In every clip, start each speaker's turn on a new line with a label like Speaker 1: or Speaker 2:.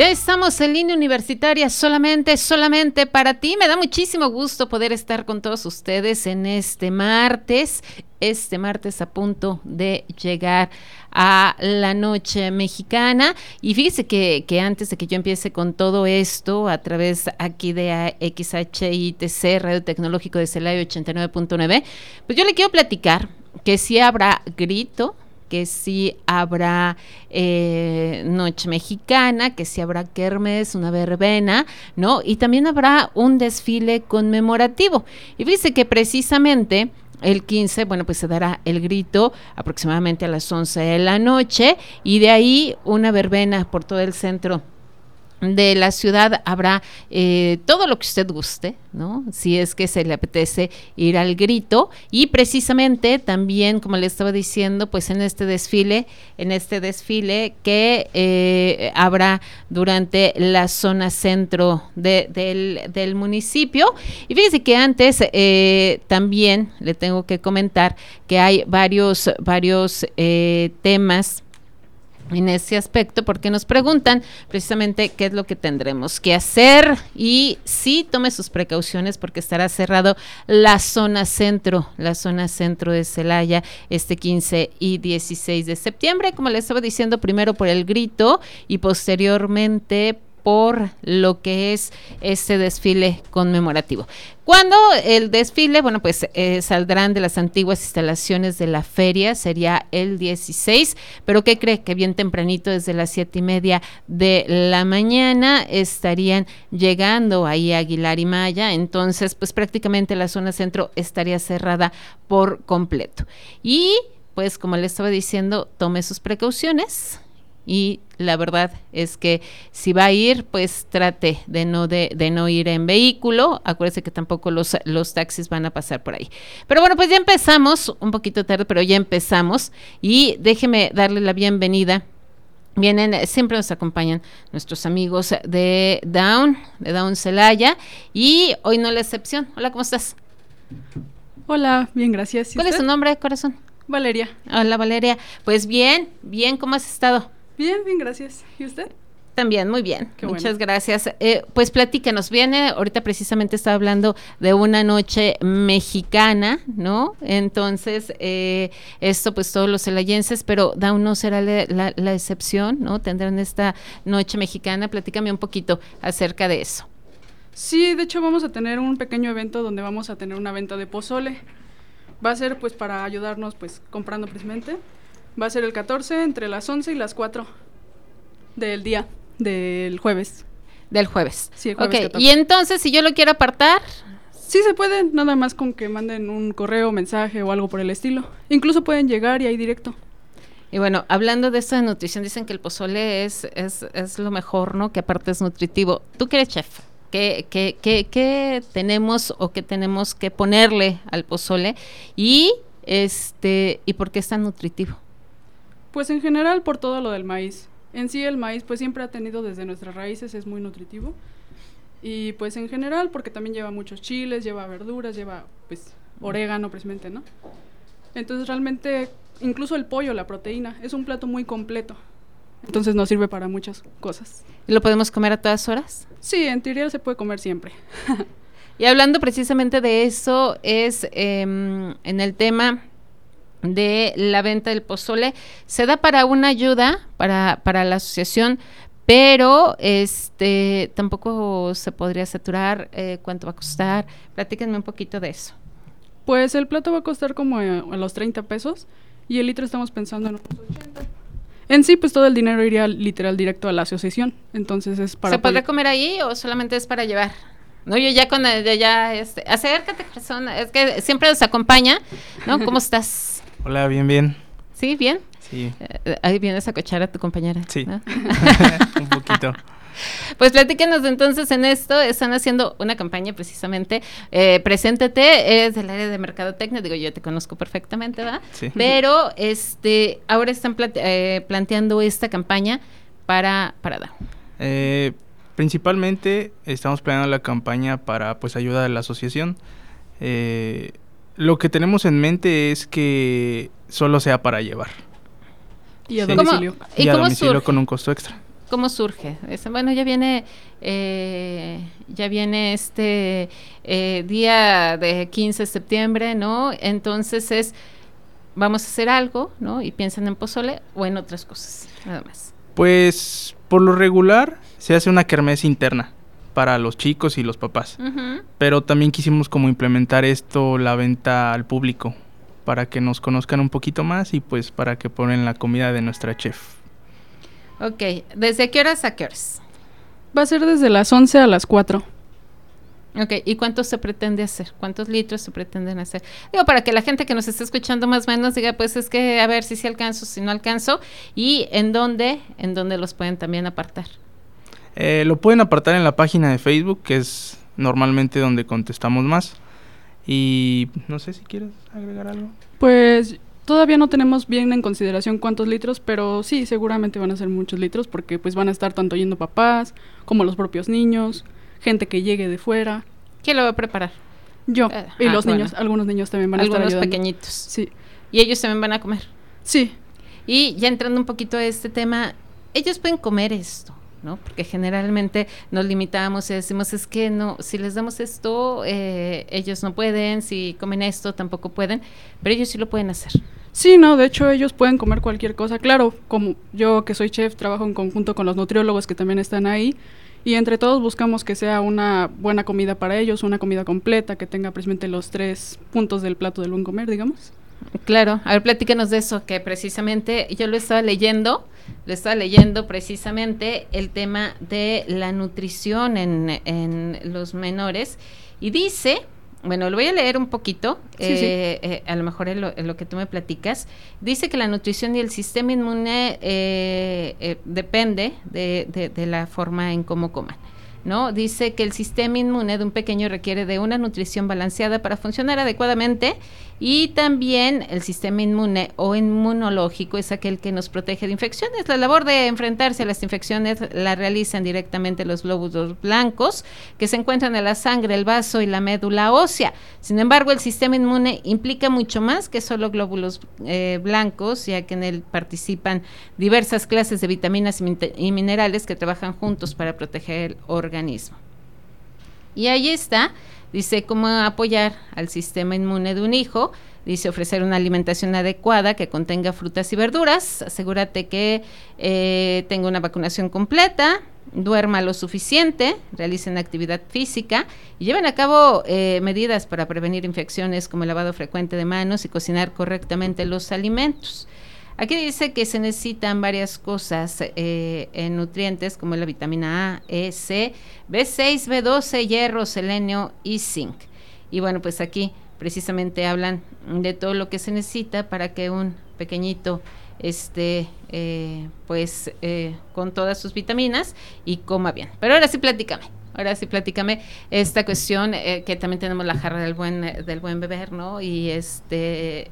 Speaker 1: Ya estamos en línea universitaria solamente, solamente para ti. Me da muchísimo gusto poder estar con todos ustedes en este martes, este martes a punto de llegar a la noche mexicana. Y fíjese que, que antes de que yo empiece con todo esto, a través aquí de XHITC, Radio Tecnológico de Celaya 89.9, pues yo le quiero platicar que si habrá grito, que sí habrá eh, Noche Mexicana, que sí habrá Kermes, una verbena, ¿no? Y también habrá un desfile conmemorativo. Y fíjese que precisamente el 15, bueno, pues se dará el grito aproximadamente a las 11 de la noche y de ahí una verbena por todo el centro de la ciudad habrá eh, todo lo que usted guste, ¿no? Si es que se le apetece ir al grito y precisamente también, como le estaba diciendo, pues en este desfile, en este desfile que eh, habrá durante la zona centro del, del, municipio. Y fíjese que antes eh, también le tengo que comentar que hay varios, varios temas en ese aspecto porque nos preguntan precisamente qué es lo que tendremos que hacer y sí tome sus precauciones porque estará cerrado la zona centro, la zona centro de Celaya este 15 y 16 de septiembre, como les estaba diciendo, primero por el grito y posteriormente por lo que es este desfile conmemorativo. Cuando el desfile, bueno, pues eh, saldrán de las antiguas instalaciones de la feria, sería el 16, pero ¿qué cree? Que bien tempranito, desde las siete y media de la mañana, estarían llegando ahí a Aguilar y Maya, entonces pues prácticamente la zona centro estaría cerrada por completo. Y pues como le estaba diciendo, tome sus precauciones y la verdad es que si va a ir, pues trate de no, de, no ir en vehículo. Acuérdese que tampoco los, los taxis van a pasar por ahí. Pero bueno, pues ya empezamos, un poquito tarde, pero ya empezamos. Y déjeme darle la bienvenida Vienen, siempre nos acompañan nuestros amigos de Down, de Down Celaya, y hoy no la excepción. Hola, ¿cómo estás?
Speaker 2: Hola, bien, gracias.
Speaker 1: ¿Cuál es su nombre, corazón?
Speaker 2: Valeria.
Speaker 1: Hola, Valeria. Pues bien, bien, ¿cómo has estado?
Speaker 2: Bien, bien, gracias. ¿Y usted?
Speaker 1: También, muy bien. Muchas gracias. Eh, pues platícanos, viene, ahorita precisamente estaba hablando de una noche mexicana, ¿no? Entonces, eh, esto pues todos los celayenses, pero Down no será la, la, excepción, ¿no? Tendrán esta noche mexicana. Platícame un poquito acerca de eso.
Speaker 2: Sí, de hecho vamos a tener un pequeño evento donde vamos a tener una venta de pozole. Va a ser pues para ayudarnos pues comprando precisamente Va a ser el 14 entre las 11 y las 4 del día, del jueves.
Speaker 1: Del jueves. Sí, el jueves Ok, y entonces si yo lo quiero apartar...
Speaker 2: Sí se puede, nada más con que manden un correo, mensaje o algo por el estilo. Incluso pueden llegar y ahí directo.
Speaker 1: Y bueno, hablando de esta nutrición, dicen que el pozole es, es, es lo mejor, ¿no? Que aparte es nutritivo. ¿Tú que eres chef? ¿Qué, qué, qué, qué tenemos o qué tenemos que ponerle al pozole? Y, este, ¿y por qué es tan nutritivo?
Speaker 2: Pues en general por todo lo del maíz. En sí el maíz pues siempre ha tenido desde nuestras raíces, es muy nutritivo. Y pues en general porque también lleva muchos chiles, lleva verduras, lleva pues orégano precisamente, ¿no? Entonces realmente incluso el pollo, la proteína, es un plato muy completo. Entonces nos sirve para muchas cosas.
Speaker 1: ¿Y lo podemos comer a todas horas?
Speaker 2: Sí, en teoría se puede comer siempre.
Speaker 1: y hablando precisamente de eso, es em, en el tema de la venta del pozole se da para una ayuda para, para la asociación, pero este tampoco se podría saturar eh, cuánto va a costar. Platíquenme un poquito de eso.
Speaker 2: Pues el plato va a costar como a, los 30 pesos y el litro estamos pensando en unos 80. En sí, pues todo el dinero iría literal directo a la asociación. Entonces es para.
Speaker 1: ¿Se podría comer ahí o solamente es para llevar? No, yo ya con el, ya, este, acércate, persona, es que siempre nos acompaña, ¿no? ¿Cómo estás?
Speaker 3: Hola, bien, bien.
Speaker 1: ¿Sí? ¿Bien?
Speaker 3: Sí.
Speaker 1: Eh, ahí vienes a cochar a tu compañera.
Speaker 3: Sí. un poquito.
Speaker 1: Pues platíquenos entonces en esto, están haciendo una campaña precisamente, eh, preséntate, es del área de mercadotecnia, digo yo te conozco perfectamente, ¿verdad?
Speaker 3: Sí.
Speaker 1: Pero este, ahora están eh, planteando esta campaña para, para dar.
Speaker 3: Eh, principalmente estamos planeando la campaña para pues ayuda de la asociación. Lo que tenemos en mente es que solo sea para llevar
Speaker 2: Y a
Speaker 3: Sí.
Speaker 2: domicilio.
Speaker 1: ¿Y
Speaker 3: y a
Speaker 1: cómo
Speaker 3: domicilio
Speaker 1: surge?
Speaker 3: con un costo extra.
Speaker 1: ¿Cómo surge? Es- bueno, ya viene, eh, ya viene este eh, día de 15 de septiembre, ¿no? Entonces es, vamos a hacer algo, ¿no? Y piensan en pozole o en otras cosas, nada más.
Speaker 3: Pues por lo regular se hace una kermés interna para los chicos y los papás. Pero también quisimos como implementar esto, la venta al público, para que nos conozcan un poquito más y pues para que ponen la comida de nuestra chef.
Speaker 1: Ok, ¿desde qué horas a qué horas?
Speaker 2: Va a ser desde las 11 a las 4.
Speaker 1: Ok, ¿y cuánto se pretende hacer? ¿Cuántos litros se pretenden hacer? Digo, para que la gente que nos esté escuchando más o menos diga, pues es que a ver si sí alcanzo, si no alcanzo, y en dónde, en dónde los pueden también apartar.
Speaker 3: Eh, lo pueden apartar en la página de Facebook, que es normalmente donde contestamos más. Y no sé si quieres agregar algo.
Speaker 2: Pues todavía no tenemos bien en consideración cuántos litros, pero sí, seguramente van a ser muchos litros porque pues van a estar tanto yendo papás como los propios niños, gente que llegue de fuera,
Speaker 1: ¿Quién lo va a preparar?
Speaker 2: yo
Speaker 1: Eh,
Speaker 2: y
Speaker 1: ah,
Speaker 2: los
Speaker 1: bueno.
Speaker 2: niños, algunos niños también van a estar
Speaker 1: Algunos pequeñitos.
Speaker 2: Sí.
Speaker 1: Y ellos también van a comer.
Speaker 2: Sí,
Speaker 1: Y ya entrando un poquito a este tema, ellos pueden comer esto, ¿no? Porque generalmente nos limitamos y decimos, es que no, si les damos esto, eh, ellos no pueden, si comen esto, tampoco pueden, pero ellos sí lo pueden hacer.
Speaker 2: Sí, no, de hecho ellos pueden comer cualquier cosa. Claro, como yo que soy chef, trabajo en conjunto con los nutriólogos que también están ahí. Y entre todos buscamos que sea una buena comida para ellos, una comida completa, que tenga precisamente los tres puntos del plato del buen comer, digamos.
Speaker 1: Claro, a ver, platícanos de eso, que precisamente yo lo estaba leyendo, lo estaba leyendo precisamente el tema de la nutrición en, en los menores y dice, bueno, lo voy a leer un poquito,
Speaker 2: Sí, sí.
Speaker 1: eh, eh, a lo mejor en lo, en lo que tú me platicas, dice que la nutrición y el sistema inmune eh, eh, depende de, de- de la forma en cómo coman. ¿No? Dice que el sistema inmune de un pequeño requiere de una nutrición balanceada para funcionar adecuadamente y también el sistema inmune o inmunológico es aquel que nos protege de infecciones. La labor de enfrentarse a las infecciones la realizan directamente los glóbulos blancos que se encuentran en la sangre, el vaso y la médula ósea. Sin embargo, el sistema inmune implica mucho más que solo glóbulos eh, blancos, ya que en él participan diversas clases de vitaminas y, y minerales que trabajan juntos para proteger el organismo. Y ahí está, dice cómo apoyar al sistema inmune de un hijo. Dice ofrecer una alimentación adecuada que contenga frutas y verduras. Asegúrate que eh, tenga una vacunación completa, duerma lo suficiente, realicen actividad física y lleven a cabo eh, medidas para prevenir infecciones como el lavado frecuente de manos y cocinar correctamente los alimentos. Aquí dice que se necesitan varias cosas eh, en nutrientes como la vitamina A, E, C, B6, B12, hierro, selenio y zinc. Y bueno, pues aquí precisamente hablan de todo lo que se necesita para que un pequeñito esté eh, pues eh, con todas sus vitaminas y coma bien. Pero ahora sí platícame. Ahora sí, platícame esta cuestión eh, que también tenemos la jarra del buen del buen beber, ¿no? Y este,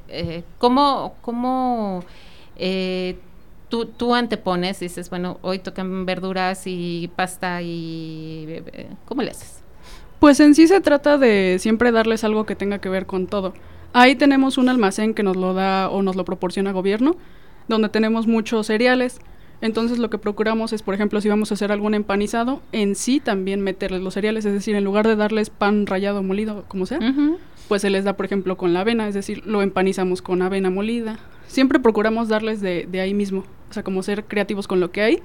Speaker 1: ¿cómo, cómo eh, tú, tú antepones, dices, bueno, hoy tocan verduras y pasta y eh, ¿cómo le haces?
Speaker 2: Pues en sí se trata de siempre darles algo que tenga que ver con todo. Ahí tenemos un almacén que nos lo da o nos lo proporciona gobierno, donde tenemos muchos cereales. Entonces lo que procuramos es, por ejemplo, si vamos a hacer algún empanizado, en sí también meterles los cereales, es decir, en lugar de darles pan rallado molido, como sea, pues se les da, por ejemplo, con la avena, es decir, lo empanizamos con avena molida. Siempre procuramos darles de, de ahí mismo, o sea, como ser creativos con lo que hay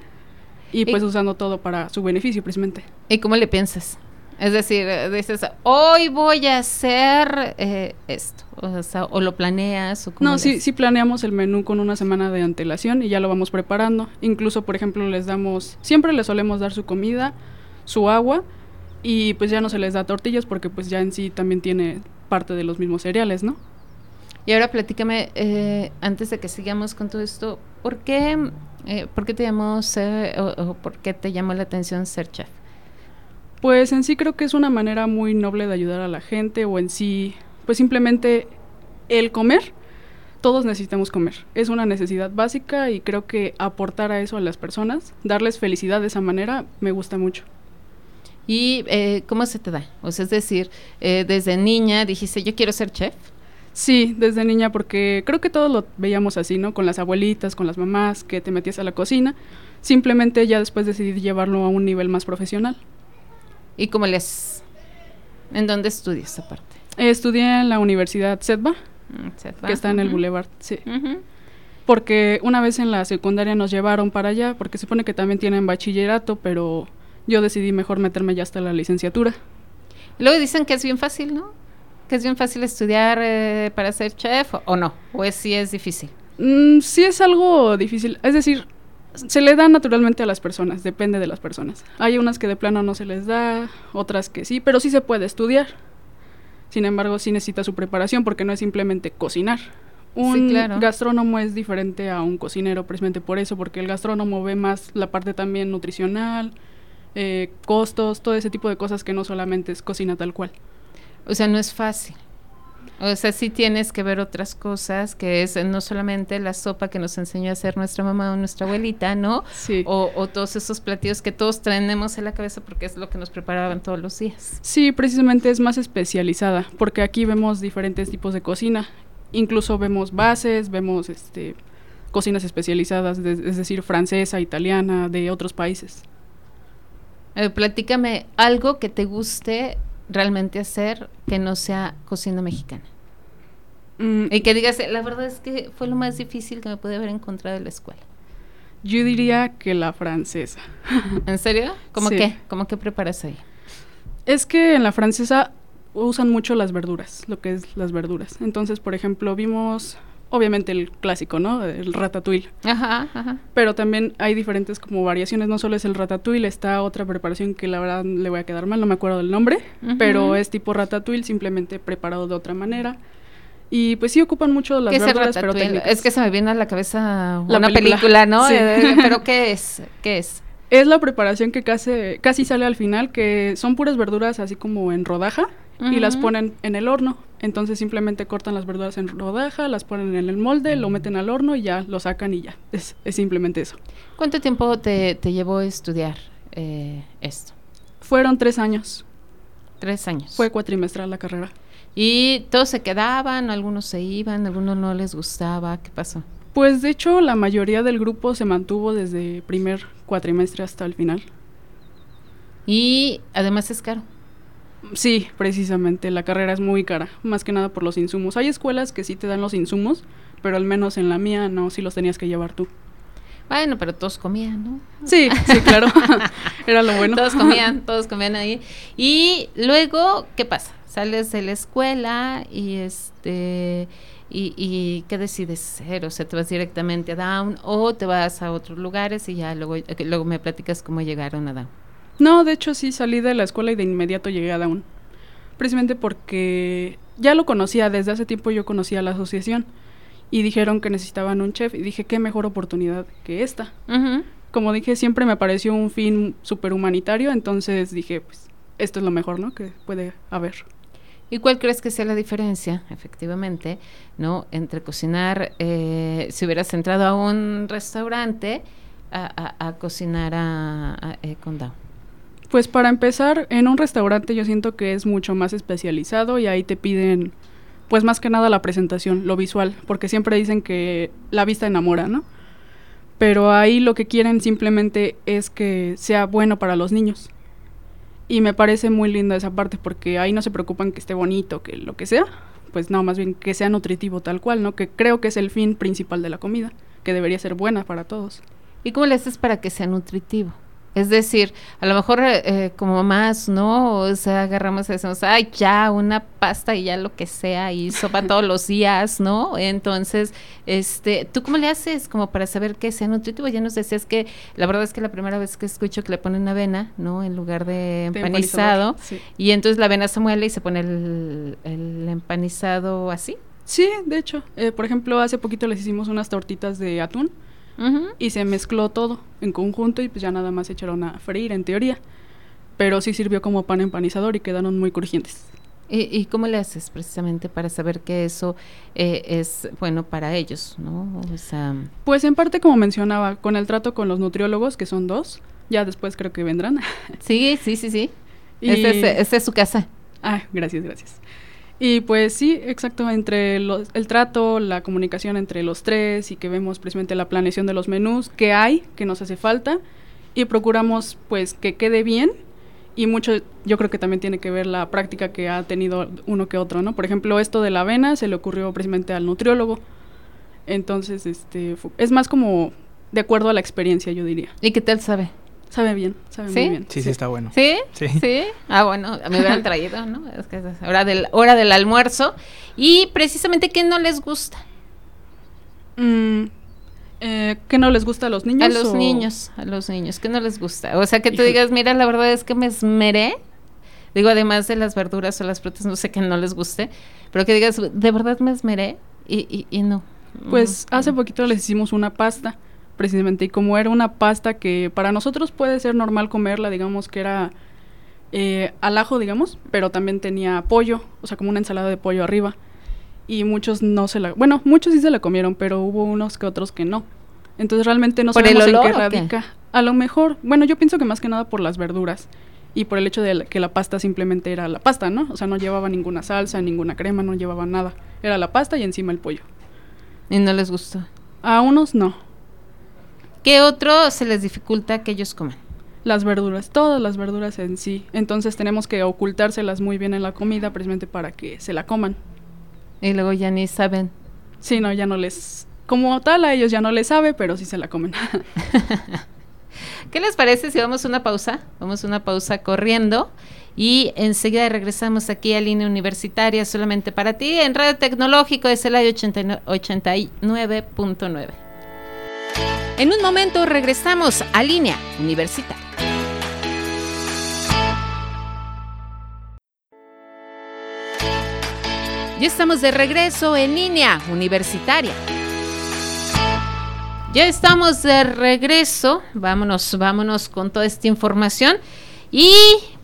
Speaker 2: y pues
Speaker 1: Y-
Speaker 2: usando todo para su beneficio, precisamente.
Speaker 1: ¿Y cómo le piensas? Es decir, eh, dices, hoy voy a hacer eh, esto, o, sea, o lo planeas o cómo
Speaker 2: No, sí, sí planeamos el menú con una semana de antelación y ya lo vamos preparando. Incluso, por ejemplo, les damos, siempre les solemos dar su comida, su agua y pues ya no se les da tortillas porque pues ya en sí también tiene parte de los mismos cereales, ¿no?
Speaker 1: Y ahora platícame, eh, antes de que sigamos con todo esto, ¿por qué Eh, ¿Por qué te llamó ser, o, o por qué te llamó la atención ser chef?
Speaker 2: Pues en sí creo que es una manera muy noble de ayudar a la gente o en sí, pues simplemente el comer, todos necesitamos comer. Es una necesidad básica y creo que aportar a eso a las personas, darles felicidad de esa manera, me gusta mucho.
Speaker 1: ¿Y eh, cómo se te da? O sea, es decir, eh, desde niña dijiste, yo quiero ser chef.
Speaker 2: Sí, desde niña, porque creo que todos lo veíamos así, ¿no? Con las abuelitas, con las mamás, que te metías a la cocina. Simplemente ya después decidí llevarlo a un nivel más profesional.
Speaker 1: ¿Y cómo les... ¿En dónde estudias aparte?
Speaker 2: Eh, estudié en la Universidad CEDBA,
Speaker 1: Mm,
Speaker 2: que está en el Boulevard, sí. Porque una vez en la secundaria nos llevaron para allá, porque se supone que también tienen bachillerato, pero yo decidí mejor meterme ya hasta la licenciatura.
Speaker 1: Luego dicen que es bien fácil, ¿no? Que es bien fácil estudiar eh, para ser chef o, o no, o es, sí es difícil.
Speaker 2: Mm, sí es algo difícil, es decir, se le da naturalmente a las personas, depende de las personas. Hay unas que de plano no se les da, otras que sí, pero sí se puede estudiar. Sin embargo, sí necesita su preparación porque no es simplemente cocinar. Un
Speaker 1: claro.
Speaker 2: gastrónomo es diferente a un cocinero precisamente por eso, porque el gastrónomo ve más la parte también nutricional, eh, costos, todo ese tipo de cosas que no solamente es cocina tal cual.
Speaker 1: O sea, no es fácil. O sea, sí tienes que ver otras cosas, que es no solamente la sopa que nos enseñó a hacer nuestra mamá o nuestra abuelita, ¿no?
Speaker 2: Sí.
Speaker 1: O, o todos esos platillos que todos tenemos en la cabeza porque es lo que nos preparaban todos los días.
Speaker 2: Sí, precisamente es más especializada, porque aquí vemos diferentes tipos de cocina. Incluso vemos bases, vemos este cocinas especializadas, de- es decir, francesa, italiana, de otros países.
Speaker 1: Eh, platícame algo que te guste realmente hacer que no sea cocina mexicana.
Speaker 2: Mm,
Speaker 1: Y que digas, la verdad es que fue lo más difícil que me pude haber encontrado en la escuela.
Speaker 2: yo diría que la francesa.
Speaker 1: ¿En serio? ¿Cómo
Speaker 2: Sí.
Speaker 1: qué? ¿Cómo qué preparas ahí?
Speaker 2: Es que en la francesa usan mucho las verduras, lo que es las verduras. Entonces, por ejemplo, vimos obviamente el clásico, ¿no? El ratatouille.
Speaker 1: Ajá, ajá.
Speaker 2: Pero también hay diferentes como variaciones, no solo es el ratatouille, está otra preparación que la verdad le voy a quedar mal, no me acuerdo del nombre, pero es tipo ratatouille, simplemente preparado de otra manera. Y pues sí ocupan mucho las
Speaker 1: ¿Qué
Speaker 2: verduras, pero técnicas.
Speaker 1: Es que se me viene a la cabeza
Speaker 2: La
Speaker 1: una
Speaker 2: película.
Speaker 1: película, ¿no?
Speaker 2: Sí.
Speaker 1: Eh, pero ¿qué es? ¿Qué es?
Speaker 2: Es la preparación que casi, casi sale al final, que son puras verduras así como en rodaja y las ponen en el horno. Entonces simplemente cortan las verduras en rodaja, las ponen en el molde, lo meten al horno y ya lo sacan y ya. Es, es simplemente eso.
Speaker 1: ¿Cuánto tiempo te, te llevó estudiar eh, esto?
Speaker 2: Fueron tres años.
Speaker 1: Tres años.
Speaker 2: Fue cuatrimestral la carrera.
Speaker 1: ¿Y todos se quedaban? ¿Algunos se iban? ¿Algunos no les gustaba? ¿Qué pasó?
Speaker 2: Pues de hecho la mayoría del grupo se mantuvo desde primer cuatrimestre hasta el final.
Speaker 1: Y además es caro.
Speaker 2: Sí, precisamente, la carrera es muy cara, más que nada por los insumos. Hay escuelas que sí te dan los insumos, pero al menos en la mía no, sí los tenías que llevar tú.
Speaker 1: Bueno, pero todos comían, ¿no?
Speaker 2: Sí, sí, claro. Era lo bueno.
Speaker 1: Todos comían, todos comían ahí. Y luego, ¿qué pasa? Sales de la escuela y este y, y ¿qué decides hacer? O sea, te vas directamente a Down o te vas a otros lugares y ya luego, eh, luego me platicas cómo llegaron a Down.
Speaker 2: No, de hecho sí salí de la escuela y de inmediato llegué a Down. Precisamente porque ya lo conocía, desde hace tiempo yo conocía la asociación y dijeron que necesitaban un chef y dije, qué mejor oportunidad que esta. Como dije, siempre me pareció un fin súper humanitario, entonces dije, pues esto es lo mejor, ¿no? Que puede haber.
Speaker 1: ¿Y cuál crees que sea la diferencia, efectivamente, no, entre cocinar, eh, si hubieras entrado a un restaurante, a, a- a cocinar a, a- eh, con Down?
Speaker 2: Pues para empezar, en un restaurante yo siento que es mucho más especializado y ahí te piden, pues más que nada la presentación, lo visual, porque siempre dicen que la vista enamora, ¿no? Pero ahí lo que quieren simplemente es que sea bueno para los niños. Y me parece muy linda esa parte porque ahí no se preocupan que esté bonito, que lo que sea, pues no, más bien que sea nutritivo tal cual, ¿no? Que creo que es el fin principal de la comida, que debería ser buena para todos.
Speaker 1: ¿Y cómo le haces para que sea nutritivo? Es decir, a lo mejor eh, eh, como mamás, ¿no? O sea, agarramos y decimos, ay, ya, una pasta y ya lo que sea, y sopa todos los días, ¿no? Entonces, este, ¿tú cómo le haces como para saber que sea nutritivo? Ya nos decías que la verdad es que la primera vez que escucho que le ponen avena, ¿no? En lugar de empanizado.
Speaker 2: sí.
Speaker 1: Y entonces la avena se muele y se pone el, el empanizado así.
Speaker 2: Sí, de hecho. Eh, por ejemplo, hace poquito les hicimos unas tortitas de atún Y se mezcló todo en conjunto y pues ya nada más se echaron a freír en teoría. Pero sí sirvió como pan empanizador y quedaron muy crujientes.
Speaker 1: ¿Y, y cómo le haces precisamente para saber que eso eh, es bueno para ellos, no? O sea,
Speaker 2: Pues en parte como mencionaba, con el trato con los nutriólogos, que son dos, ya después creo que vendrán.
Speaker 1: sí, sí, sí, sí.
Speaker 2: Y-
Speaker 1: Esta es, es su casa.
Speaker 2: Ah, gracias, gracias. Y pues sí, exacto, entre el trato, la comunicación entre los tres y que vemos precisamente la planeación de los menús, que hay, que nos hace falta y procuramos pues que quede bien y mucho yo creo que también tiene que ver la práctica que ha tenido uno que otro, ¿no? Por ejemplo, esto de la avena se le ocurrió precisamente al nutriólogo. Entonces, este es más como de acuerdo a la experiencia, yo diría.
Speaker 1: ¿Y qué tal sabe?
Speaker 2: Sabe bien, sabe
Speaker 1: ¿Sí?
Speaker 2: muy bien.
Speaker 3: Sí, sí, está bueno.
Speaker 1: ¿Sí?
Speaker 3: Sí.
Speaker 1: Ah, bueno, me hubieran traído, ¿no? Es que es hora del, hora del almuerzo. Y precisamente, ¿qué no les gusta?
Speaker 2: Mm, eh, ¿Qué no les gusta a los niños?
Speaker 1: A los
Speaker 2: o-
Speaker 1: niños, a los niños, ¿qué no les gusta? O sea, que tú digas, mira, la verdad es que me esmeré. Digo, además de las verduras o las frutas, no sé que no les guste, pero que digas, de verdad me esmeré y, y, y no.
Speaker 2: Pues
Speaker 1: Mm,
Speaker 2: hace poquito les hicimos una pasta, precisamente, y como era una pasta que para nosotros puede ser normal comerla, digamos que era eh, al ajo, digamos, pero también tenía pollo, o sea, como una ensalada de pollo arriba. Y muchos no se la... Bueno, muchos sí se la comieron, pero hubo unos que otros que no. Entonces realmente no
Speaker 1: ¿Por el
Speaker 2: sabemos en qué radica. A lo mejor, bueno, yo pienso que más que nada por las verduras y por el hecho de que la pasta simplemente era la pasta, ¿no? O sea, no llevaba ninguna salsa, ninguna crema, no llevaba nada. Era la pasta y encima el pollo.
Speaker 1: Y no les gustó.
Speaker 2: A unos no.
Speaker 1: ¿Qué otro se les dificulta que ellos coman?
Speaker 2: Las verduras, todas las verduras en sí. Entonces tenemos que ocultárselas muy bien en la comida precisamente para que se la coman.
Speaker 1: Y luego ya ni saben.
Speaker 2: Sí, no, ya no les... Como tal, a ellos ya no les sabe, pero sí se la comen.
Speaker 1: ¿Qué les parece si vamos a una pausa? Vamos a una pausa corriendo y enseguida regresamos aquí a Línea Universitaria solamente para ti en Radio Tecnológico de Celaya 89 89.9. En un momento regresamos a Línea Universitaria. Ya estamos de regreso en Línea Universitaria. Ya estamos de regreso. Vámonos, vámonos con toda esta información. Y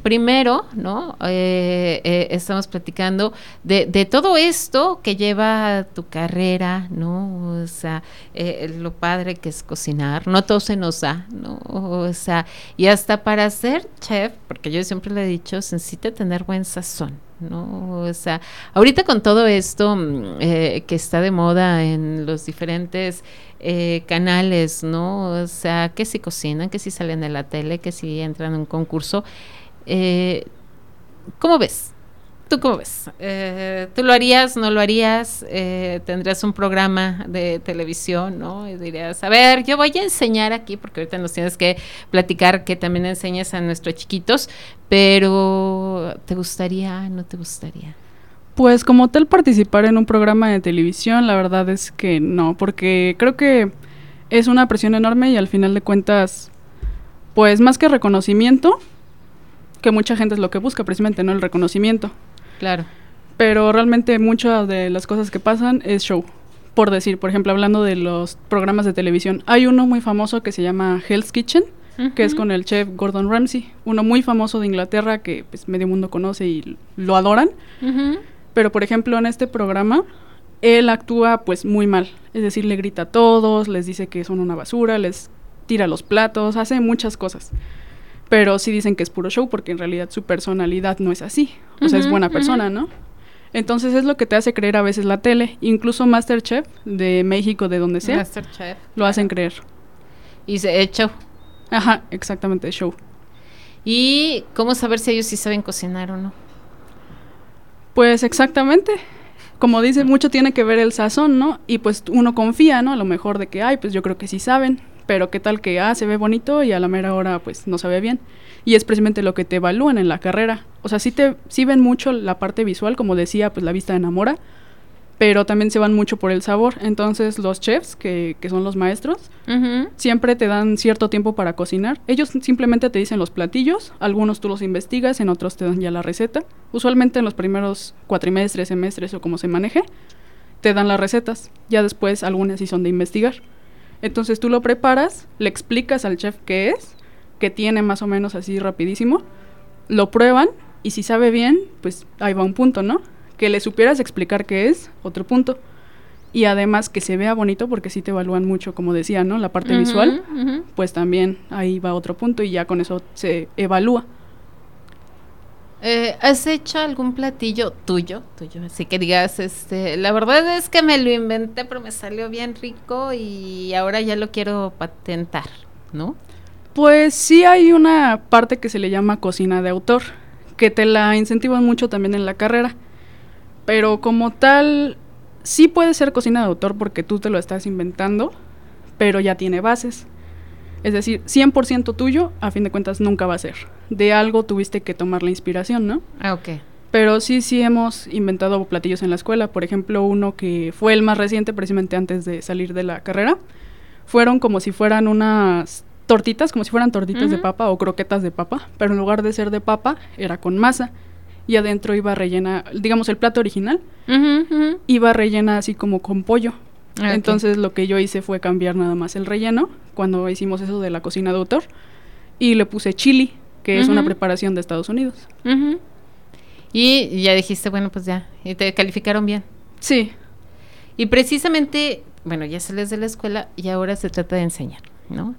Speaker 1: primero, ¿no? Eh, eh, estamos platicando de, de todo esto que lleva tu carrera, ¿no? O sea, eh, lo padre que es cocinar. No todo se nos da, ¿no? O sea, y hasta para ser chef, porque yo siempre le he dicho, se necesita tener buen sazón. ¿no? O sea, ahorita con todo esto mm, eh, que está de moda en los diferentes eh, canales, ¿no? O sea, que si cocinan, que si salen en la tele, que si entran en un concurso. Eh, ¿Cómo ves? ¿Tú cómo ves? Eh, ¿Tú lo harías, no lo harías? Eh, ¿Tendrías un programa de televisión, no? Y dirías, a ver, yo voy a enseñar aquí, porque ahorita nos tienes que platicar que también enseñas a nuestros chiquitos, pero ¿te gustaría, no te gustaría?
Speaker 2: Pues como tal participar en un programa de televisión, la verdad es que no, porque creo que es una presión enorme y al final de cuentas, pues más que reconocimiento, que mucha gente es lo que busca precisamente, ¿no? El reconocimiento.
Speaker 1: Claro.
Speaker 2: Pero realmente muchas de las cosas que pasan es show. Por decir, por ejemplo, hablando de los programas de televisión, hay uno muy famoso que se llama Hell's Kitchen, que es con el chef Gordon Ramsay, uno muy famoso de Inglaterra que pues medio mundo conoce y lo adoran. Pero por ejemplo, en este programa él actúa pues muy mal, es decir, le grita a todos, les dice que son una basura, les tira los platos, hace muchas cosas. Pero sí dicen que es puro show porque en realidad su personalidad no es así, o sea, es buena persona, ¿no? Entonces es lo que te hace creer a veces la tele, incluso MasterChef de México, de donde sea,
Speaker 1: Masterchef,
Speaker 2: lo hacen creer.
Speaker 1: Y se hecho.
Speaker 2: Ajá, exactamente, show.
Speaker 1: ¿Y cómo saber si ellos sí saben cocinar o no?
Speaker 2: Pues exactamente. Como dice, mucho tiene que ver el sazón, ¿no? Y pues uno confía, ¿no? A lo mejor de que, ay, pues yo creo que sí saben, pero qué tal que, ah, se ve bonito y a la mera hora, pues no se ve bien. Y es precisamente lo que te evalúan en la carrera. O sea, sí, te, sí ven mucho la parte visual, como decía, pues la vista enamora, pero también se van mucho por el sabor. Entonces los chefs, que, que son los maestros, siempre te dan cierto tiempo para cocinar. Ellos simplemente te dicen los platillos, algunos tú los investigas, en otros te dan ya la receta. Usualmente en los primeros cuatrimestres, semestres o como se maneje, te dan las recetas. Ya después algunas sí son de investigar. Entonces tú lo preparas, le explicas al chef qué es, que tiene más o menos así rapidísimo, lo prueban y si sabe bien, pues ahí va un punto, ¿no? Que le supieras explicar qué es, otro punto. Y además que se vea bonito, porque sí te evalúan mucho, como decía, ¿no? La parte visual, pues también ahí va otro punto y ya con eso se evalúa.
Speaker 1: Eh, ¿Has hecho algún platillo tuyo? Tuyo, así que digas, este, la verdad es que me lo inventé, pero me salió bien rico y ahora ya lo quiero patentar, ¿no?
Speaker 2: Pues sí hay una parte que se le llama cocina de autor, que te la incentivan mucho también en la carrera. Pero como tal, sí puede ser cocina de autor porque tú te lo estás inventando, pero ya tiene bases. Es decir, 100% tuyo, a fin de cuentas nunca va a ser. De algo tuviste que tomar la inspiración, ¿no?
Speaker 1: Ah, ok.
Speaker 2: Pero sí, sí hemos inventado platillos en la escuela. Por ejemplo, uno que fue el más reciente, precisamente antes de salir de la carrera. Fueron como si fueran unas tortitas, como si fueran tortitas de papa o croquetas de papa. Pero en lugar de ser de papa, era con masa. Y adentro iba rellena, digamos, el plato original, iba rellena así como con pollo.
Speaker 1: Ah.
Speaker 2: Entonces lo que yo hice fue cambiar nada más el relleno cuando hicimos eso de la cocina de autor. Y le puse chili, que es una preparación de Estados Unidos.
Speaker 1: Y ya dijiste, bueno, pues ya, y te calificaron bien.
Speaker 2: Sí,
Speaker 1: Y precisamente, bueno, ya sales de la escuela y ahora se trata de enseñar, ¿no?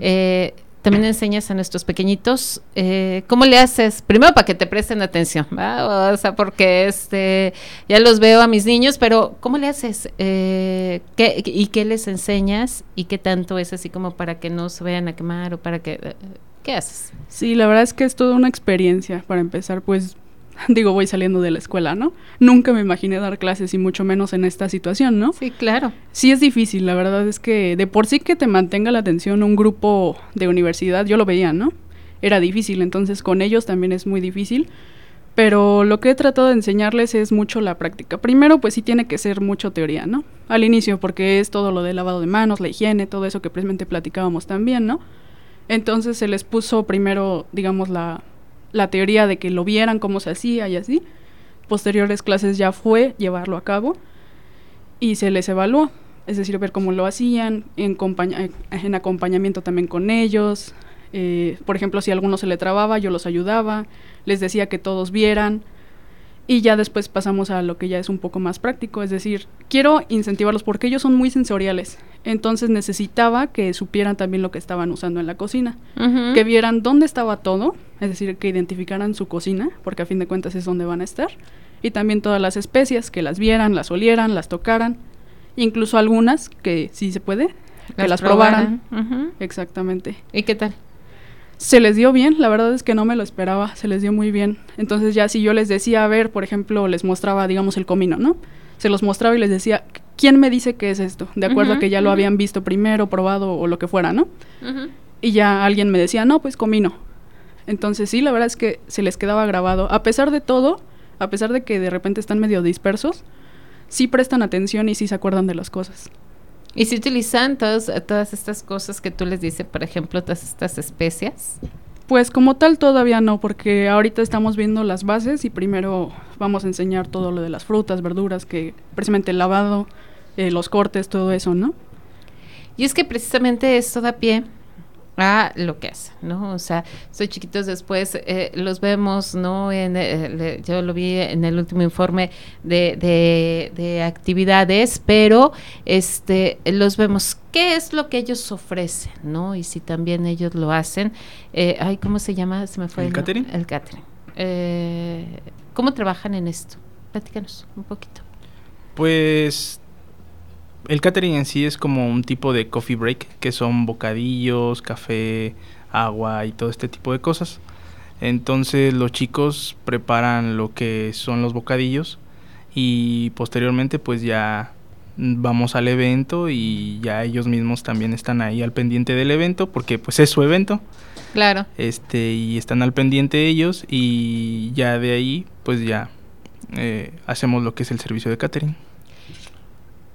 Speaker 1: Eh, también enseñas a nuestros pequeñitos eh, cómo le haces, primero para que te presten atención, ¿va? o sea, porque este ya los veo a mis niños, pero ¿cómo le haces? Eh, ¿qué, ¿Y qué les enseñas? ¿Y qué tanto es así como para que no se vayan a quemar o para que... ¿Qué haces?
Speaker 2: Sí, la verdad es que es toda una experiencia. Para empezar, pues, digo, voy saliendo de la escuela, ¿no? Nunca me imaginé dar clases y mucho menos en esta situación, ¿no?
Speaker 1: Sí, claro.
Speaker 2: Sí es difícil, la verdad es que de por sí que te mantenga la atención un grupo de universidad, yo lo veía, ¿no? Era difícil, entonces con ellos también es muy difícil. Pero lo que he tratado de enseñarles es mucho la práctica. Primero, pues sí tiene que ser mucho teoría, ¿no? Al inicio, porque es todo lo del lavado de manos, la higiene, todo eso que precisamente platicábamos también, ¿no? Entonces se les puso primero, digamos, la, la teoría de que lo vieran cómo se hacía y así. Posteriores clases ya fue llevarlo a cabo y se les evaluó. Es decir, ver cómo lo hacían, en, compaña- en acompañamiento también con ellos. Eh, por ejemplo, si a alguno se le trababa, yo los ayudaba, les decía que todos vieran. Y ya después pasamos a lo que ya es un poco más práctico, es decir, quiero incentivarlos porque ellos son muy sensoriales. Entonces necesitaba que supieran también lo que estaban usando en la cocina, que vieran dónde estaba todo, es decir, que identificaran su cocina, porque a fin de cuentas es donde van a estar, y también todas las especias, que las vieran, las olieran, las tocaran, incluso algunas que sí se puede, que las probaran. Exactamente.
Speaker 1: ¿Y qué tal?
Speaker 2: Se les dio bien, la verdad es que no me lo esperaba, se les dio muy bien. Entonces ya si yo les decía, a ver, por ejemplo, les mostraba, digamos, el comino, ¿no? Se los mostraba y les decía, ¿quién me dice qué es esto? De acuerdo a que ya lo habían visto primero, probado o lo que fuera, ¿no? Y ya alguien me decía, no, pues comino. Entonces sí, la verdad es que se les quedaba grabado. A pesar de todo, a pesar de que de repente están medio dispersos, sí prestan atención y sí se acuerdan de las cosas.
Speaker 1: ¿Y si utilizan todas, todas estas cosas que tú les dices, por ejemplo, todas estas especias?
Speaker 2: Pues como tal todavía no, porque ahorita estamos viendo las bases y primero vamos a enseñar todo lo de las frutas, verduras, que precisamente el lavado, eh, los cortes, todo eso, ¿no?
Speaker 1: Y es que precisamente esto da pie a lo que hacen, ¿no? O sea, soy chiquitos después, eh, los vemos, ¿no? En, eh, le- yo lo vi en el último informe de, de- de actividades, pero este los vemos, ¿qué es lo que ellos ofrecen, ¿no? Y si también ellos lo hacen, eh, ay, ¿cómo se llama? Se me fue
Speaker 3: ¿El catering?
Speaker 1: El catering. Eh, ¿Cómo trabajan en esto? Platícanos un poquito.
Speaker 3: Pues el catering en sí es como un tipo de coffee break, que son bocadillos, café, agua y todo este tipo de cosas. Entonces los chicos preparan lo que son los bocadillos y posteriormente pues ya vamos al evento y ya ellos mismos también están ahí al pendiente del evento porque pues es su evento
Speaker 1: Claro.
Speaker 3: este y están al pendiente ellos y ya de ahí pues ya eh, hacemos lo que es el servicio de catering.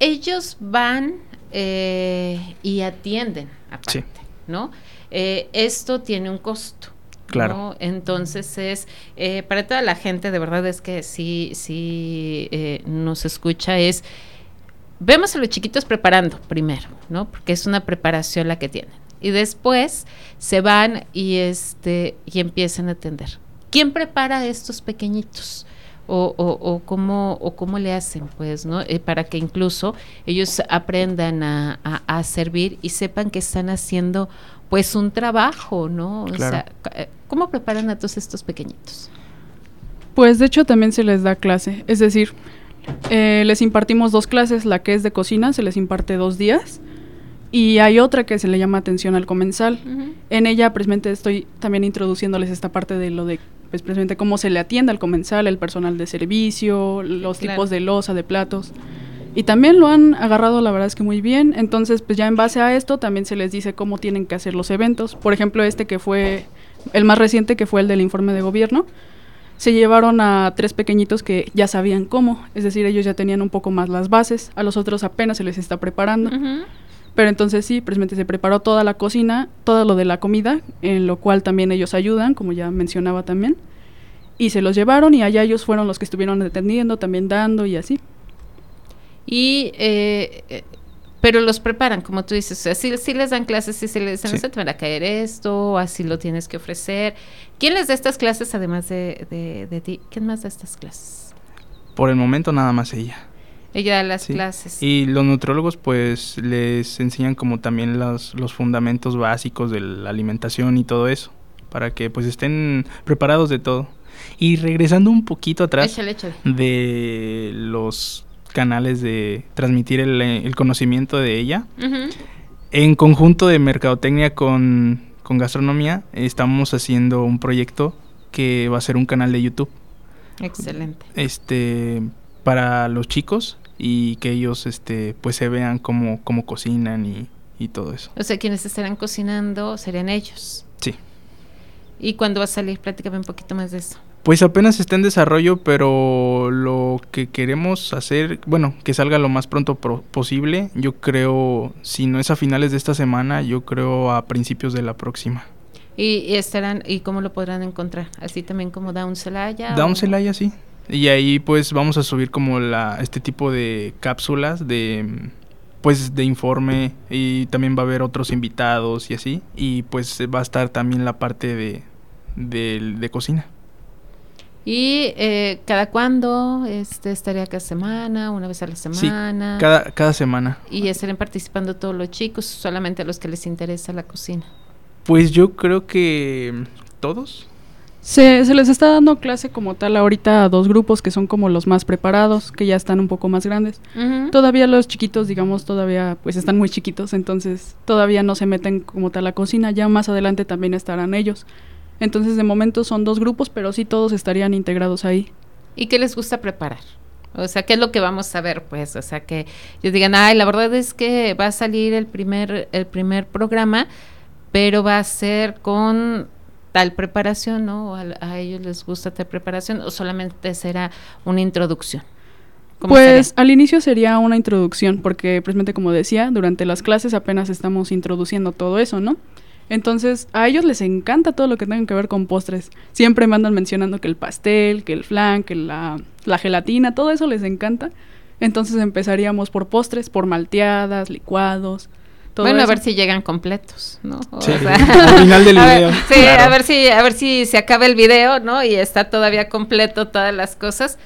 Speaker 1: Ellos van eh, y atienden aparte,
Speaker 3: Sí.
Speaker 1: ¿no? Eh, esto tiene un costo.
Speaker 3: Claro.
Speaker 1: ¿no? Entonces es, eh, para toda la gente, de verdad es que sí, sí eh, nos escucha, es vemos a los chiquitos preparando primero, ¿no? Porque es una preparación la que tienen. Y después se van y este y empiezan a atender. ¿Quién prepara a estos pequeñitos? O, o, cómo, o cómo le hacen, pues, ¿no? Eh, para que incluso ellos aprendan a, a, servir y sepan que están haciendo, pues, un trabajo, ¿no? O sea, eh, ¿cómo preparan a todos estos pequeñitos?
Speaker 2: Pues, de hecho, también se les da clase. Es decir, eh, les impartimos dos clases, la que es de cocina, se les imparte dos días. Y hay otra que se le llama atención al comensal. En ella, precisamente, estoy también introduciéndoles esta parte de lo de pues precisamente cómo se le atiende al comensal, el personal de servicio, los tipos de losa, de platos. Y también lo han agarrado, la verdad es que muy bien. Entonces, pues ya en base a esto también se les dice cómo tienen que hacer los eventos. Por ejemplo, este que fue el más reciente, que fue el del informe de gobierno, se llevaron a tres pequeñitos que ya sabían cómo. Es decir, ellos ya tenían un poco más las bases. A los otros apenas se les está preparando. Pero entonces sí, precisamente se preparó toda la cocina, todo lo de la comida, en lo cual también ellos ayudan, como ya mencionaba también. Y se los llevaron y allá ellos fueron los que estuvieron atendiendo, también dando y así.
Speaker 1: Y, eh, eh pero los preparan, como tú dices, o sea, sí, les dan clases y se les dicen, no se te va a caer esto, así lo tienes que ofrecer. ¿Quién les da estas clases además de, de, de ti? ¿Quién más da estas clases?
Speaker 3: Por el momento nada más ella.
Speaker 1: Ella da las clases.
Speaker 3: Y los nutriólogos pues les enseñan como también los, los fundamentos básicos de la alimentación y todo eso, para que pues estén preparados de todo. Y regresando un poquito atrás de los canales de transmitir el, conocimiento de ella, en conjunto de mercadotecnia con, con gastronomía, estamos haciendo un proyecto que va a ser un canal de YouTube.
Speaker 1: Excelente.
Speaker 3: Este para los chicos y que ellos este pues se vean cómo, cómo cocinan y, y todo eso.
Speaker 1: O sea, quienes estarán cocinando serían ellos.
Speaker 3: Sí.
Speaker 1: ¿Y cuándo va a salir? Platícame un poquito más de eso.
Speaker 3: Pues apenas está en desarrollo, pero lo que queremos hacer, bueno, que salga lo más pronto posible. Yo creo, si no es a finales de esta semana, yo creo a principios de la próxima.
Speaker 1: ¿Y, estarán, y cómo lo podrán encontrar? ¿Así también como Down Celaya?
Speaker 3: Down Celaya, sí. Y ahí pues vamos a subir como la este tipo de cápsulas de pues de informe y también va a haber otros invitados y así y pues va a estar también la parte de, de, cocina.
Speaker 1: ¿Y eh, cada cuándo este, estaría cada semana, una vez a la semana?
Speaker 3: cada, cada semana.
Speaker 1: ¿Y estarán participando todos los chicos, solamente a los que les interesa la cocina?
Speaker 3: Pues yo creo que todos.
Speaker 2: Se, se, les está dando clase como tal ahorita a dos grupos que son como los más preparados, que ya están un poco más grandes. Todavía los chiquitos, digamos, todavía pues están muy chiquitos, entonces todavía no se meten como tal a la cocina, ya más adelante también estarán ellos. Entonces de momento son dos grupos, pero sí todos estarían integrados ahí.
Speaker 1: ¿Y qué les gusta preparar? O sea, ¿qué es lo que vamos a ver? Pues, o sea, que ellos digan, ay, la verdad es que va a salir el primer, el primer programa, pero va a ser con tal preparación, ¿no? A, ellos les gusta tal preparación o solamente será una introducción?
Speaker 2: Pues al inicio sería una introducción, porque precisamente como decía, durante las clases apenas estamos introduciendo todo eso, ¿no? Entonces, a ellos les encanta todo lo que tenga que ver con postres. Siempre me andan mencionando que el pastel, que el flan, que la, la gelatina, todo eso les encanta. Entonces empezaríamos por postres, por malteadas, licuados,
Speaker 1: bueno, a ver si llegan completos, ¿no?
Speaker 3: sí, al final del video.
Speaker 1: sí, a ver si a ver si se acaba el video, ¿no? Y está todavía completo todas las cosas.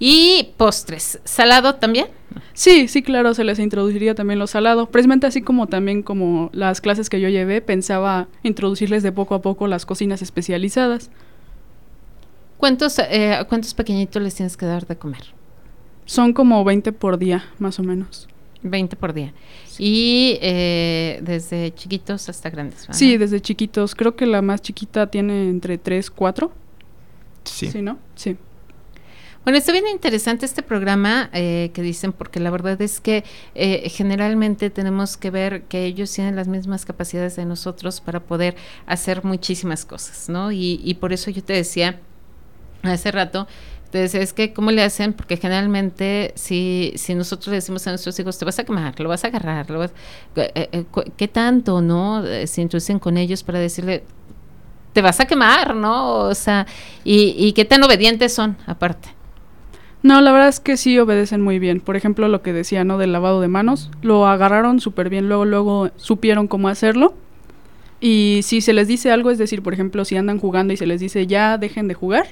Speaker 1: Y postres, ¿salado también?
Speaker 2: Sí, sí, claro, se les introduciría también lo salado. Precisamente así como también como las clases que yo llevé, pensaba introducirles de poco a poco las cocinas especializadas.
Speaker 1: ¿Cuántos, eh, ¿Cuántos pequeñitos les tienes que dar de comer?
Speaker 2: Son como 20 por día, más o menos.
Speaker 1: 20 por día. Y eh, desde chiquitos hasta grandes.
Speaker 2: Sí, desde chiquitos. Creo que la más chiquita tiene entre 3, 4.
Speaker 3: Sí.
Speaker 2: Sí, ¿no? Sí.
Speaker 1: Bueno, está bien interesante este programa eh, que dicen, porque la verdad es que eh, generalmente tenemos que ver que ellos tienen las mismas capacidades de nosotros para poder hacer muchísimas cosas, ¿no? Y, y por eso yo te decía hace rato entonces, es que, ¿cómo le hacen? Porque generalmente, si, si nosotros le decimos a nuestros hijos, te vas a quemar, lo vas a agarrar, lo vas, eh, eh, ¿qué tanto, no? Eh, se introducen con ellos para decirle, te vas a quemar, ¿no? O sea, y, y qué tan obedientes son, aparte.
Speaker 2: No, la verdad es que sí obedecen muy bien. Por ejemplo, lo que decía, ¿no? Del lavado de manos. Lo agarraron súper bien, luego, luego supieron cómo hacerlo. Y si se les dice algo, es decir, por ejemplo, si andan jugando y se les dice ya dejen de jugar,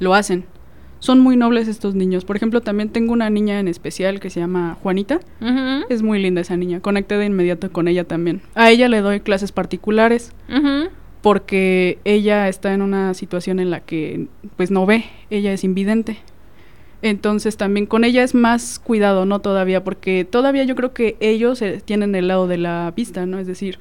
Speaker 2: lo hacen. Son muy nobles estos niños. Por ejemplo, también tengo una niña en especial que se llama Juanita. Es muy linda esa niña. Conecté de inmediato con ella también. A ella le doy clases particulares porque ella está en una situación en la que pues no ve, ella es invidente. Entonces también con ella es más cuidado, ¿no? Todavía, porque todavía yo creo que ellos eh, tienen el lado de la vista, ¿no? Es decir,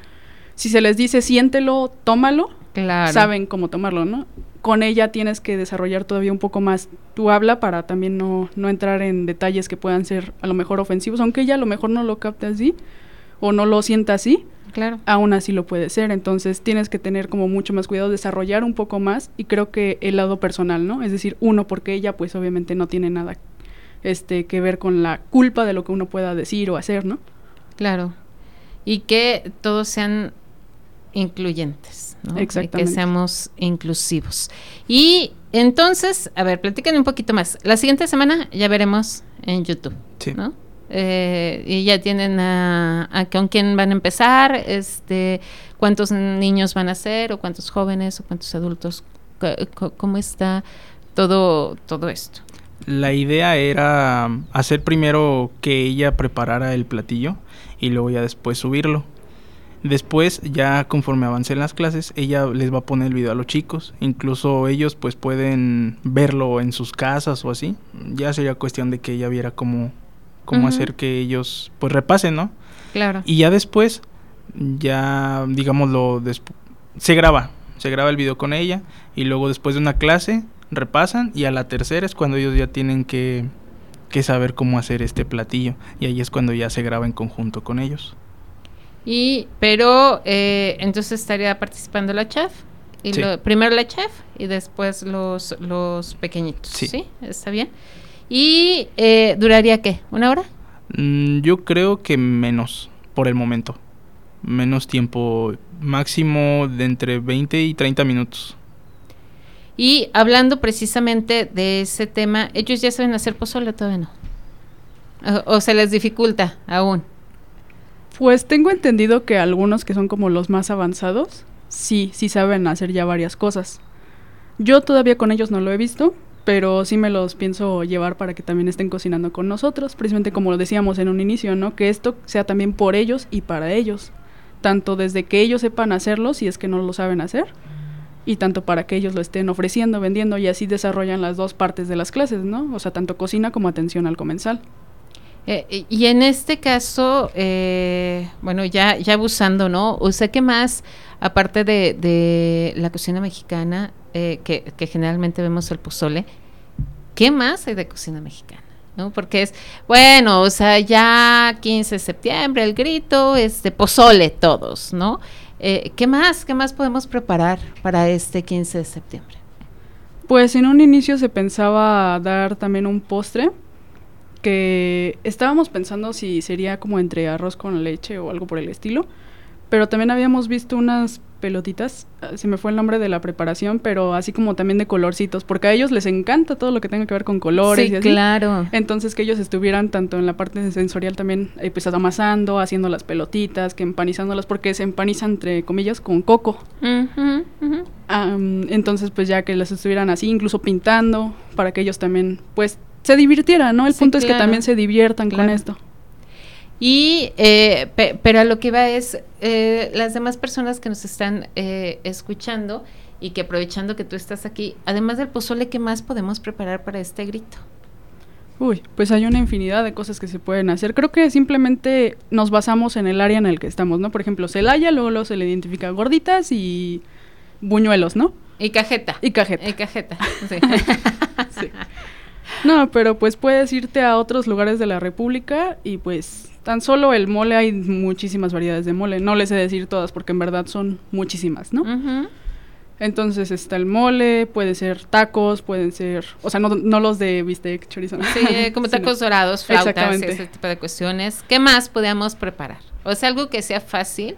Speaker 2: si se les dice siéntelo, tómalo,
Speaker 1: Claro.
Speaker 2: saben cómo tomarlo, ¿no? Con ella tienes que desarrollar todavía un poco más tu habla para también no, no entrar en detalles que puedan ser a lo mejor ofensivos, aunque ella a lo mejor no lo capte así o no lo sienta así,
Speaker 1: Claro.
Speaker 2: aún así lo puede ser. Entonces tienes que tener como mucho más cuidado, desarrollar un poco más y creo que el lado personal, ¿no? Es decir, uno, porque ella pues obviamente no tiene nada este, que ver con la culpa de lo que uno pueda decir o hacer, ¿no?
Speaker 1: Claro. Y que todos sean incluyentes, ¿no? Y que
Speaker 2: Exactamente.
Speaker 1: seamos inclusivos. Y entonces, a ver, platiquen un poquito más. La siguiente semana ya veremos en YouTube,
Speaker 3: Sí.
Speaker 1: ¿no? Eh, y ya tienen a, a con quién van a empezar, este, cuántos niños van a ser, o cuántos jóvenes, o cuántos adultos, cómo está todo, todo esto.
Speaker 3: La idea era hacer primero que ella preparara el platillo y luego ya después subirlo. Después, ya conforme avancen las clases, ella les va a poner el video a los chicos. Incluso ellos pues pueden verlo en sus casas o así. Ya sería cuestión de que ella viera cómo, cómo hacer que ellos pues repasen, ¿no?
Speaker 1: Claro.
Speaker 3: Y ya después, ya digámoslo, se graba, se graba el video con ella y luego después de una clase repasan y a la tercera es cuando ellos ya tienen que, que saber cómo hacer este platillo y ahí es cuando ya se graba en conjunto con ellos.
Speaker 1: Y, pero, eh, entonces estaría participando la chef. Y
Speaker 3: Sí.
Speaker 1: lo- primero la chef y después los, los pequeñitos. Sí.
Speaker 3: Sí.
Speaker 1: ¿Está bien? ¿Y eh, duraría qué? ¿Una hora?
Speaker 3: Mm, yo creo que menos por el momento. Menos tiempo, máximo de entre 20 y 30 minutos.
Speaker 1: Y hablando precisamente de ese tema, ¿ellos ya saben hacer pozole o todavía no? O, o se les dificulta aún?
Speaker 2: Pues tengo entendido que algunos que son como los más avanzados, sí, sí saben hacer ya varias cosas. Yo todavía con ellos no lo he visto, pero sí me los pienso llevar para que también estén cocinando con nosotros, precisamente como lo decíamos en un inicio, ¿no? Que esto sea también por ellos y para ellos, tanto desde que ellos sepan hacerlo, si es que no lo saben hacer, y tanto para que ellos lo estén ofreciendo, vendiendo, y así desarrollan las dos partes de las clases, ¿no? O sea, tanto cocina como atención al comensal.
Speaker 1: Eh, y- en este caso, eh, bueno, ya, ya abusando, ¿no? O sea, ¿qué más, aparte de, de la cocina mexicana, eh, que, que generalmente vemos el pozole, ¿qué más hay de cocina mexicana? ¿No? Porque es, bueno, o sea, ya 15 de septiembre, el grito, este, pozole todos, ¿no? Eh, ¿Qué más, qué más podemos preparar para este 15 de septiembre?
Speaker 2: Pues en un inicio se pensaba dar también un postre que estábamos pensando si sería como entre arroz con leche o algo por el estilo, pero también habíamos visto unas pelotitas, ah, se me fue el nombre de la preparación, pero así como también de colorcitos, porque a ellos les encanta todo lo que tenga que ver con colores
Speaker 1: sí,
Speaker 2: y así.
Speaker 1: claro.
Speaker 2: Entonces que ellos estuvieran tanto en la parte sensorial también eh, pues amasando, haciendo las pelotitas, que empanizándolas, porque se empanizan entre comillas con coco. Entonces, pues ya que las estuvieran así, incluso pintando, para que ellos también, pues, se divirtieran, ¿no? El
Speaker 1: Sí,
Speaker 2: punto es que también se diviertan
Speaker 1: Claro.
Speaker 2: con esto.
Speaker 1: Y, eh, pe- pero a lo que va es, eh, las demás personas que nos están eh, escuchando y que aprovechando que tú estás aquí, además del pozole, ¿qué más podemos preparar para este grito?
Speaker 2: Uy, pues hay una infinidad de cosas que se pueden hacer. Creo que simplemente nos basamos en el área en el que estamos, ¿no? Por ejemplo, Celaya, luego, luego se le identifica gorditas y buñuelos, ¿no?
Speaker 1: Y cajeta.
Speaker 2: Y cajeta.
Speaker 1: Y cajeta. sí.
Speaker 2: Sí. No, pero pues puedes irte a otros lugares de la República y pues tan solo el mole hay muchísimas variedades de mole. No les sé decir todas porque en verdad son muchísimas, ¿no? Entonces está el mole, puede ser tacos, pueden ser, o sea, no, no los de bistec, chorizo.
Speaker 1: Sí, eh, como
Speaker 2: sino-
Speaker 1: tacos dorados, flautas, ese tipo de cuestiones. ¿Qué más podemos preparar? O sea, algo que sea fácil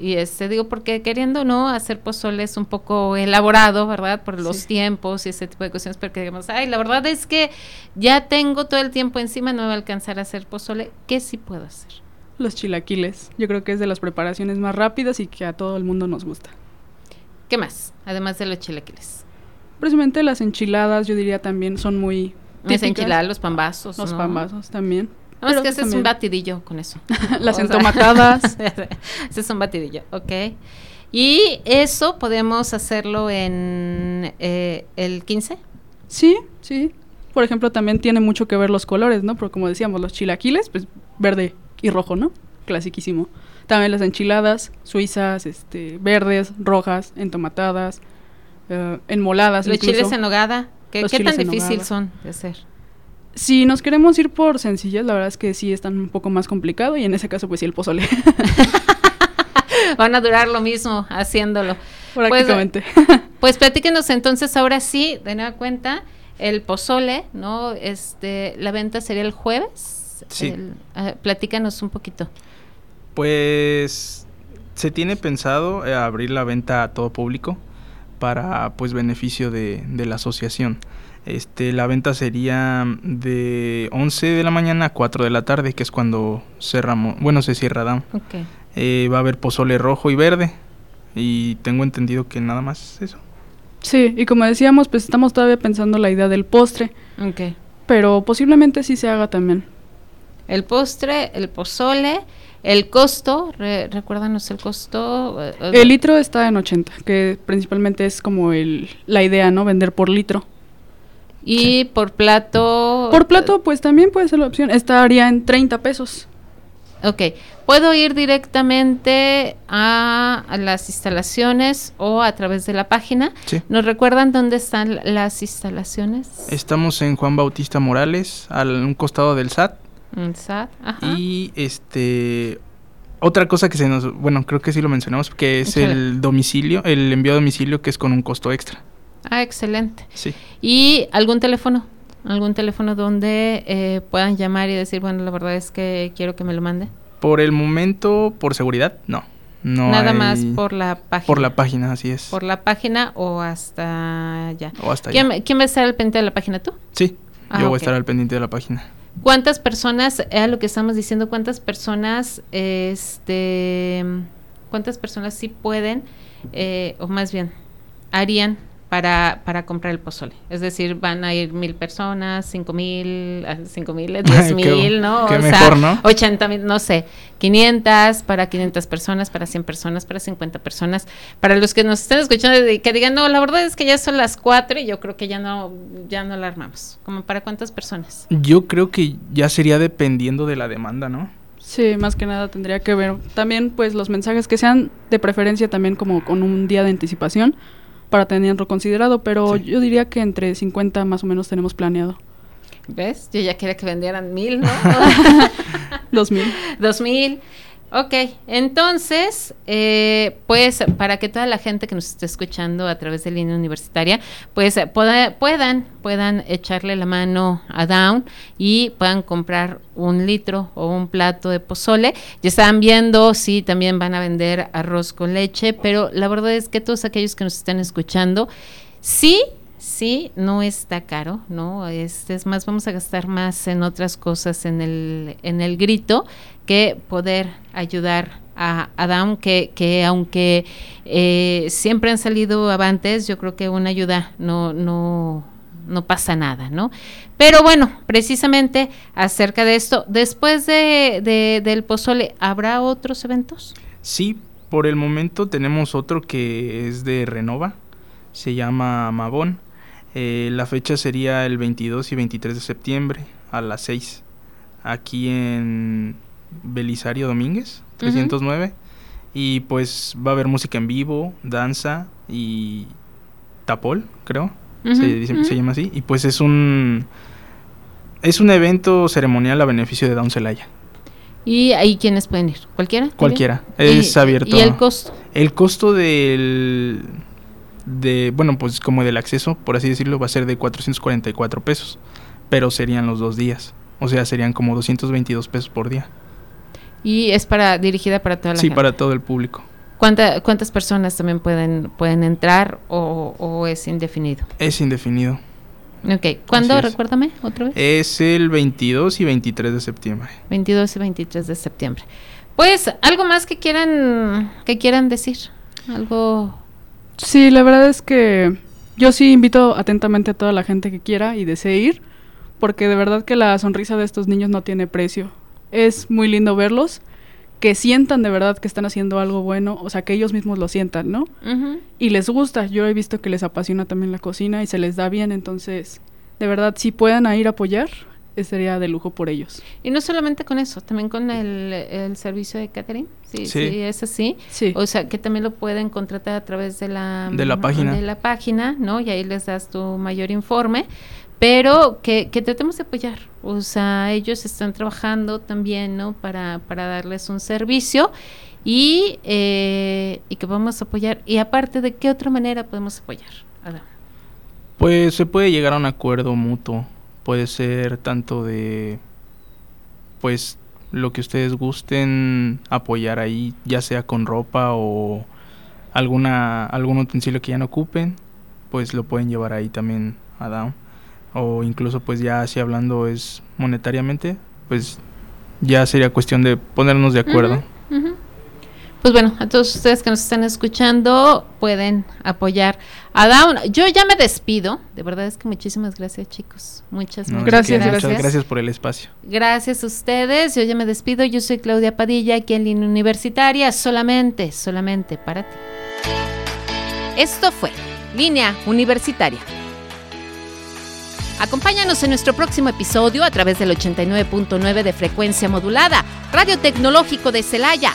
Speaker 1: Y este digo porque queriendo no hacer pozole es un poco elaborado, ¿verdad? Por los
Speaker 2: Sí.
Speaker 1: tiempos y ese tipo de cuestiones, porque digamos, ay, la verdad es que ya tengo todo el tiempo encima, no me va a alcanzar a hacer pozole, ¿qué sí puedo hacer?
Speaker 2: Los chilaquiles. Yo creo que es de las preparaciones más rápidas y que a todo el mundo nos gusta.
Speaker 1: ¿Qué más? Además de los chilaquiles.
Speaker 2: Precisamente las enchiladas, yo diría también son muy
Speaker 1: Las
Speaker 2: típicas.
Speaker 1: enchiladas, los pambazos.
Speaker 2: Los
Speaker 1: ¿no?
Speaker 2: pambazos también.
Speaker 1: Es
Speaker 2: Pero
Speaker 1: que ese es un batidillo con eso.
Speaker 2: Las entomatadas.
Speaker 1: ese es un batidillo, ok. Y eso podemos hacerlo en eh, el 15.
Speaker 2: Sí, sí. Por ejemplo, también tiene mucho que ver los colores, ¿no? Porque como decíamos, los chilaquiles, pues verde y rojo, ¿no? Clasiquísimo. También las enchiladas suizas, este, verdes, rojas, entomatadas, eh, enmoladas
Speaker 1: Los
Speaker 2: incluso.
Speaker 1: chiles en nogada, ¿qué, qué tan difícil son de hacer?
Speaker 2: Si nos queremos ir por sencillas, la verdad es que sí están un poco más complicado y en ese caso pues sí el pozole,
Speaker 1: Van a durar lo mismo haciéndolo.
Speaker 2: prácticamente.
Speaker 1: Pues platíquenos entonces ahora sí, de nueva cuenta, el pozole, ¿no? Este, la venta sería el jueves.
Speaker 3: Sí.
Speaker 1: El- platícanos un poquito.
Speaker 3: Pues se tiene pensado eh, abrir la venta a todo público para pues beneficio de, de la asociación. Este, la venta sería de 11 de la mañana a 4 de la tarde, que es cuando cerramos, bueno, se cierra Down. Eh, va a haber pozole rojo y verde y tengo entendido que nada más eso.
Speaker 2: Sí, y como decíamos, pues estamos todavía pensando la idea del postre,
Speaker 1: Ok.
Speaker 2: pero posiblemente sí se haga también.
Speaker 1: El postre, el pozole, el costo, re- recuérdanos el costo. eh, eh,
Speaker 2: El litro está en 80, que principalmente es como el, la idea, ¿no? Vender por litro.
Speaker 1: Y por plato.
Speaker 2: Por plato, pues también puede ser la opción. Estaría en 30 pesos.
Speaker 1: Ok. Puedo ir directamente a, a las instalaciones o a través de la página.
Speaker 3: Sí.
Speaker 1: ¿Nos recuerdan dónde están las instalaciones?
Speaker 3: Estamos en Juan Bautista Morales, al un costado del SAT.
Speaker 1: En SAT. Ajá.
Speaker 3: Y este otra cosa que se nos, bueno, creo que sí lo mencionamos, que es
Speaker 1: Échale.
Speaker 3: el domicilio, el envío a domicilio que es con un costo extra.
Speaker 1: Ah, excelente.
Speaker 3: Sí.
Speaker 1: ¿Y algún teléfono? ¿Algún teléfono donde eh, puedan llamar y decir, bueno, la verdad es que quiero que me lo mande?
Speaker 3: Por el momento, por seguridad, no. No
Speaker 1: Nada
Speaker 3: hay-
Speaker 1: más por la página.
Speaker 3: por la página, así es.
Speaker 1: Por la página o hasta ya.
Speaker 3: o hasta allá.
Speaker 1: ¿Quién, quién va a estar al pendiente de la página tú?
Speaker 3: Sí,
Speaker 1: Ah,
Speaker 3: yo voy a estar al pendiente de la página.
Speaker 1: ¿Cuántas personas, es lo que estamos diciendo, cuántas personas, este, cuántas personas sí pueden, eh, o más bien, harían para, para comprar el pozole? Es decir, van a ir mil personas, cinco mil, ah, cinco mil, diez mil, ¿no?
Speaker 3: qué
Speaker 1: o sea. 80 mil, no sé, 500 para 500 personas, para 100 personas, para 50 personas. Para los que nos estén escuchando y que digan, no, la verdad es que ya son las 4 y yo creo que ya no, ya no la armamos. ¿Como para cuántas personas?
Speaker 3: Yo creo que ya sería dependiendo de la demanda, ¿no?
Speaker 2: Sí, más que nada tendría que ver también pues los mensajes que sean de preferencia también como con un día de anticipación para tenerlo considerado, pero
Speaker 3: Sí.
Speaker 2: yo diría que entre 50 más o menos tenemos planeado.
Speaker 1: ¿Ves? Yo ya quería que vendieran mil, ¿no?
Speaker 2: 2000.
Speaker 1: Dos mil. Ok, entonces, eh, pues para que toda la gente que nos esté escuchando a través de línea universitaria, pues pueda- puedan, puedan echarle la mano a Down y puedan comprar un litro o un plato de pozole. Ya estaban viendo si también van a vender arroz con leche, pero la verdad es que todos aquellos que nos están escuchando, sí Sí, no está caro, ¿no? Este es más, vamos a gastar más en otras cosas en el, en el grito que poder ayudar a, a Down, que, que aunque eh, siempre han salido avantes, yo creo que una ayuda no, no, no pasa nada, ¿no? Pero bueno, precisamente acerca de esto, después de, de- del pozole, ¿habrá otros eventos?
Speaker 3: Sí, por el momento tenemos otro que es de Renova, se llama Mabón. Eh, la fecha sería el 22 y 23 de septiembre a las 6, aquí en Belisario Domínguez, 309. Y pues va a haber música en vivo, danza y tapol, creo. se, dice- se llama así. Y pues es un... Es un evento ceremonial a beneficio de Down Celaya.
Speaker 1: ¿Y ahí quiénes pueden ir? ¿Cualquiera?
Speaker 3: Cualquiera.
Speaker 1: Y-
Speaker 3: Es abierto.
Speaker 1: ¿Y el costo?
Speaker 3: El costo del de bueno, pues como del acceso, por así decirlo, va a ser de 444 pesos, pero serían los dos días. O sea, serían como 222 pesos por día.
Speaker 1: Y es para dirigida para toda la
Speaker 3: Sí,
Speaker 1: gente.
Speaker 3: para todo el público.
Speaker 1: ¿Cuánta, ¿Cuántas personas también pueden, pueden entrar o, o es indefinido?
Speaker 3: Es indefinido.
Speaker 1: Ok, ¿cuándo? Recuérdame otra vez.
Speaker 3: Es el 22 y 23 de septiembre.
Speaker 1: 22 y 23 de septiembre. Pues, ¿algo más que quieran, que quieran decir? Algo...
Speaker 2: Sí, la verdad es que yo sí invito atentamente a toda la gente que quiera y desee ir, porque de verdad que la sonrisa de estos niños no tiene precio. Es muy lindo verlos, que sientan de verdad que están haciendo algo bueno, o sea, que ellos mismos lo sientan, ¿no? Y les gusta, yo he visto que les apasiona también la cocina y se les da bien, entonces, de verdad, si puedan ir a apoyar, sería de lujo por ellos.
Speaker 1: Y no solamente con eso, también con el, el servicio de catering. Sí, sí,
Speaker 3: Sí.
Speaker 1: es así.
Speaker 2: Sí.
Speaker 1: O sea, que también lo pueden contratar a través de la,
Speaker 3: De la página.
Speaker 1: De la página, ¿no? Y ahí les das tu mayor informe. Pero que, que tratemos de apoyar. O sea, ellos están trabajando también, ¿no? Para, para darles un servicio y, eh, y que vamos a apoyar. Y aparte, ¿de qué otra manera podemos apoyar? Adam?
Speaker 3: Pues se puede llegar a un acuerdo mutuo. Puede ser tanto de, pues, lo que ustedes gusten apoyar ahí, ya sea con ropa o alguna algún utensilio que ya no ocupen, pues lo pueden llevar ahí también a Down. O incluso, pues ya así hablando es monetariamente, pues ya sería cuestión de ponernos de acuerdo.
Speaker 1: Pues bueno, a todos ustedes que nos están escuchando pueden apoyar a Down. Yo ya me despido. De verdad es que muchísimas gracias, chicos. Muchas,
Speaker 3: No,
Speaker 1: muchas
Speaker 2: Gracias,
Speaker 3: muchas
Speaker 1: gracias.
Speaker 3: gracias por el espacio.
Speaker 1: Gracias a ustedes. Yo ya me despido. Yo soy Claudia Padilla, aquí en Línea Universitaria, solamente, solamente para ti. Esto fue Línea Universitaria. Acompáñanos en nuestro próximo episodio a través del 89.9 de frecuencia modulada, Radio Tecnológico de Celaya,